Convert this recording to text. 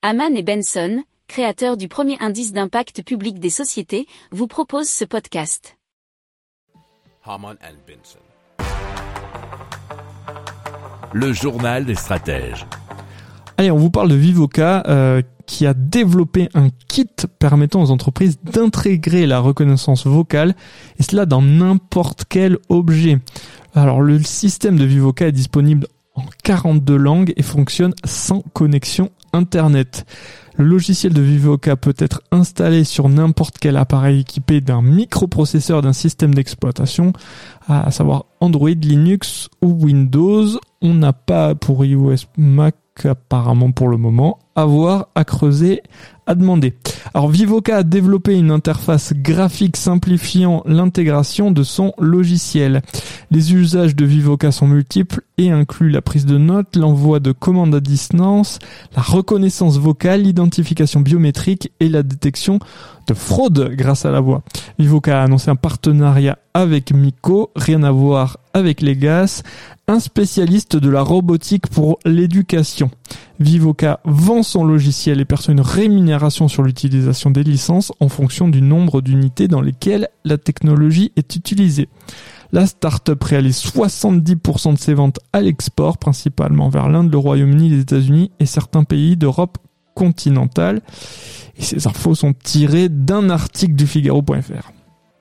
Haman et Benson, créateurs du premier indice d'impact public des sociétés, vous proposent ce podcast. Haman and Benson. Le journal des stratèges. Allez, on vous parle de Vivoca euh, qui a développé un kit permettant aux entreprises d'intégrer la reconnaissance vocale et cela dans n'importe quel objet. Alors le système de Vivoca est disponible en 42 langues et fonctionne sans connexion Internet. Le logiciel de Vivoca peut être installé sur n'importe quel appareil équipé d'un microprocesseur d'un système d'exploitation, à savoir Android, Linux ou Windows. On n'a pas pour iOS Mac apparemment pour le moment. À voir, à creuser, à demander. Alors Vivoca a développé une interface graphique simplifiant l'intégration de son logiciel. Les usages de Vivoca sont multiples et incluent la prise de notes, l'envoi de commandes à distance, la reconnaissance vocale, l'identification biométrique et la détection de fraude grâce à la voix. Vivoca a annoncé un partenariat avec Miko, rien à voir avec Legas, un spécialiste de la robotique pour l'éducation. Vivoca vend son logiciel et perçoit une rémunération sur l'utilisation des licences en fonction du nombre d'unités dans lesquelles la technologie est utilisée. La start-up réalise 70% de ses ventes à l'export, principalement vers l'Inde, le Royaume-Uni, les États-Unis et certains pays d'Europe continentale. Et ces infos sont tirées d'un article du Figaro.fr.